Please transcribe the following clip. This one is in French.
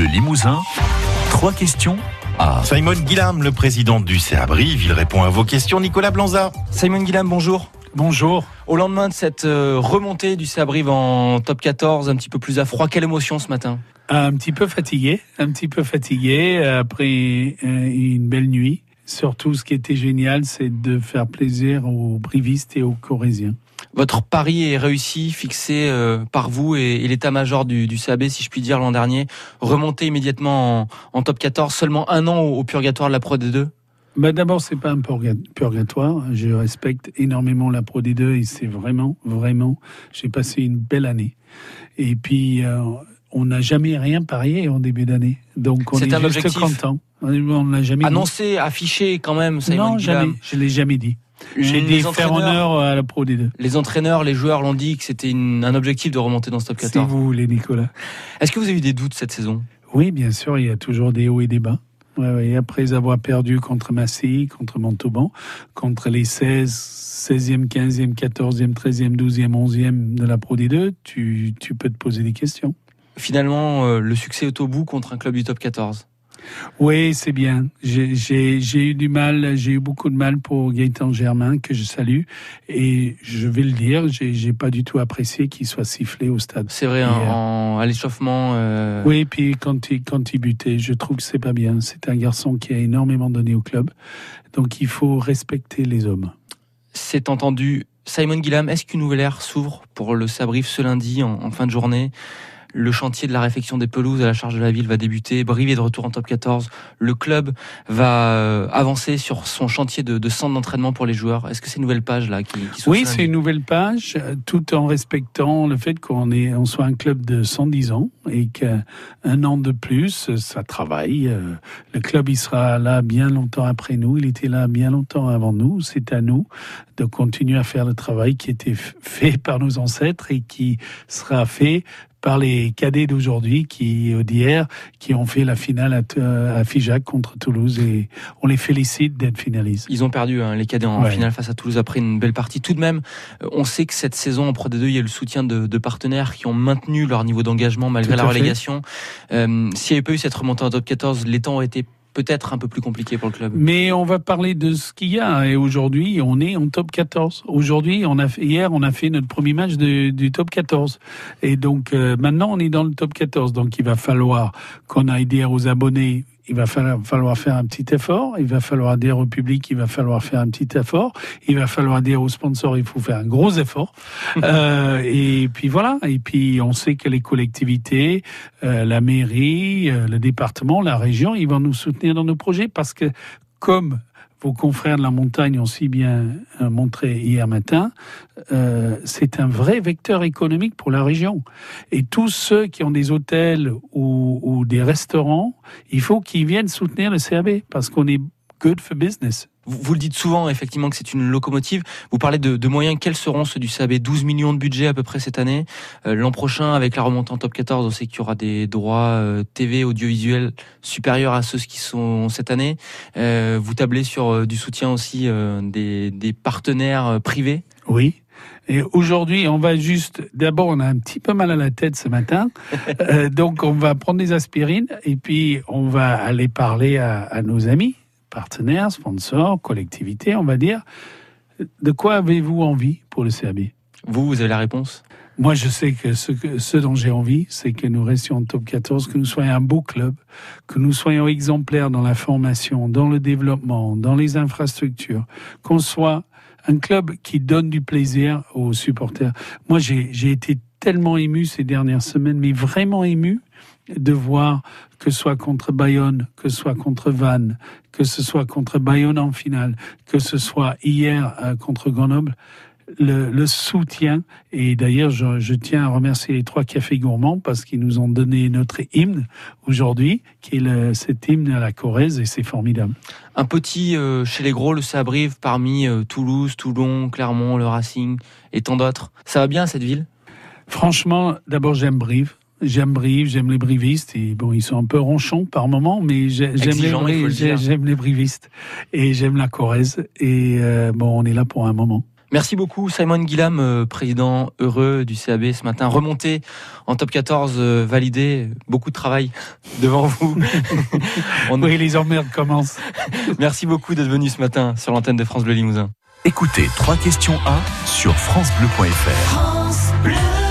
Bleu Limousin. Trois questions à Simon Guillam, le président du CA Brive, il répond à vos questions. Nicolas Blanza. Simon Guillam, bonjour. Bonjour. Au lendemain de cette euh, remontée du Sabrive en top 14, un petit peu plus à froid, quelle émotion ce matin? Un petit peu fatigué, un petit peu fatigué après euh, une belle nuit. Surtout, ce qui était génial, c'est de faire plaisir aux brivistes et aux corésiens. Votre pari est réussi, fixé euh, par vous et, l'état-major du, du, CAB, si je puis dire, l'an dernier. Remonter immédiatement en, top 14, seulement un an au, purgatoire de la Pro D2 bah D'abord, c'est pas un purgatoire. Je respecte énormément la Pro D2 et c'est vraiment, vraiment, j'ai passé une belle année. Et puis, euh, on n'a jamais rien parié en début d'année. Donc, on est, un juste content. On n'a jamais annoncé, affiché quand même. Simon non, jamais. Je l'ai jamais dit. J'ai dit faire honneur à la Pro D2. Les entraîneurs, les joueurs l'ont dit que c'était un objectif de remonter dans ce top 14. Si vous voulez, Nicolas. Est-ce que vous avez eu des doutes cette saison? Oui, bien sûr, il y a toujours des hauts et des bas. Ouais, après avoir perdu contre Massy, contre Montauban, contre les 16, 16e, 15e, 14e, 13e, 12e, 11e de la Pro D2, tu, tu peux te poser des questions. Finalement, euh, le succès est au bout contre un club du top 14 oui, c'est bien. J'ai eu du mal, j'ai eu beaucoup de mal pour Gaëtan Germain, que je salue. Et je vais le dire, j'ai pas du tout apprécié qu'il soit sifflé au stade. C'est vrai, à l'échauffement. Euh... Oui, puis quand il, quand il butait, je trouve que c'est pas bien. C'est un garçon qui a énormément donné au club. Donc il faut respecter les hommes. C'est entendu. Simon Guillam, est-ce qu'une nouvelle ère s'ouvre pour le Sabrif ce lundi en fin de journée? Le chantier de la réfection des pelouses à la charge de la ville va débuter. Brive est de retour en top 14. Le club va euh, avancer sur son chantier de, centre d'entraînement pour les joueurs. Est-ce que c'est une nouvelle page là qui, Oui, c'est une nouvelle page, euh, tout en respectant le fait qu'on est, on soit un club de 110 ans et qu'un an de plus, ça travaille. Euh, le club, il sera là bien longtemps après nous. Il était là bien longtemps avant nous. C'est à nous de continuer à faire le travail qui était fait par nos ancêtres et qui sera fait par les cadets d'aujourd'hui qui euh, d'hier qui ont fait la finale à, à, Figeac contre Toulouse et on les félicite d'être finalistes. Ils ont perdu hein, les cadets en finale face à Toulouse après une belle partie. Tout de même, euh, on sait que cette saison en Pro D2, il y a le soutien de, de partenaires qui ont maintenu leur niveau d'engagement malgré la relégation. Euh, S'il n'y avait pas eu cette remontée en top 14, les temps auraient été peut-être un peu plus compliqué pour le club. Mais on va parler de ce qu'il y a. Et aujourd'hui, on est en top 14. Aujourd'hui, on a fait, hier, on a fait notre premier match du top 14. Et donc, euh, maintenant, on est dans le top 14. Donc, il va falloir qu'on aille dire aux abonnés il va falloir faire un petit effort, il va falloir dire au public, il va falloir faire un petit effort, il va falloir dire aux sponsors, il faut faire un gros effort. euh, et puis voilà, et puis on sait que les collectivités, euh, la mairie, euh, le département, la région, ils vont nous soutenir dans nos projets parce que comme vos confrères de la montagne ont si bien euh, montré hier matin, euh, c'est un vrai vecteur économique pour la région. Et tous ceux qui ont des hôtels ou, des restaurants, il faut qu'ils viennent soutenir le CAB parce qu'on est good for business. Vous, le dites souvent, effectivement, que c'est une locomotive. Vous parlez de, moyens. Quels seront ceux du CAB 12 millions de budget à peu près cette année. Euh, l'an prochain, avec la remontée en top 14, on sait qu'il y aura des droits euh, TV, audiovisuels supérieurs à ceux qui sont cette année. Euh, vous tablez sur du soutien aussi des, des partenaires privés Oui. Et aujourd'hui, on va juste. D'abord, on a un petit peu mal à la tête ce matin, donc on va prendre des aspirines et puis on va aller parler à, à nos amis partenaires, sponsors, collectivités, on va dire. De quoi avez-vous envie pour le CAB Vous, vous avez la réponse? Moi, je sais que ce, que, ce dont j'ai envie, c'est que nous restions en top 14, que nous soyons un beau club, que nous soyons exemplaires dans la formation, dans le développement, dans les infrastructures, qu'on soit un club qui donne du plaisir aux supporters. Moi, j'ai été tellement ému ces dernières semaines, mais vraiment ému de voir que ce soit contre Bayonne, que ce soit contre Vannes, que ce soit contre Bayonne en finale, que ce soit hier euh, contre Grenoble, le, soutien. Et d'ailleurs, je, tiens à remercier les trois cafés gourmands parce qu'ils nous ont donné notre hymne aujourd'hui, qui est le, cet hymne à la Corrèze, et c'est formidable. Un petit euh, chez les gros, le Sabrive, parmi euh, Toulouse, Toulon, Clermont, le Racing et tant d'autres. Ça va bien cette ville? Franchement, d'abord j'aime Brive. J'aime Brive, j'aime les brivistes. Et bon, ils sont un peu ronchons par moment, mais j'aime les, j'aime les brivistes et j'aime la Corrèze. Et euh, bon, on est là pour un moment. Merci beaucoup Simon Guillam, euh, président heureux du CAB ce matin. Remonté en top 14, euh, validé, beaucoup de travail devant vous. On... Oui, les emmerdes commencent. Merci beaucoup d'être venu ce matin sur l'antenne de France Bleu Limousin. Écoutez trois questions à sur francebleu.fr. France Bleu.